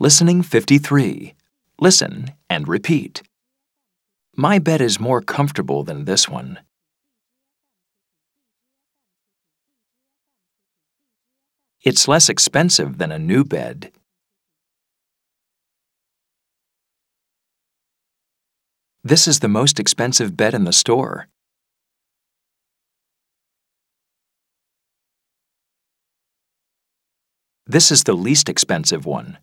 Listening 53. Listen and repeat. My bed is more comfortable than this one. It's less expensive than a new bed. This is the most expensive bed in the store. This is the least expensive one.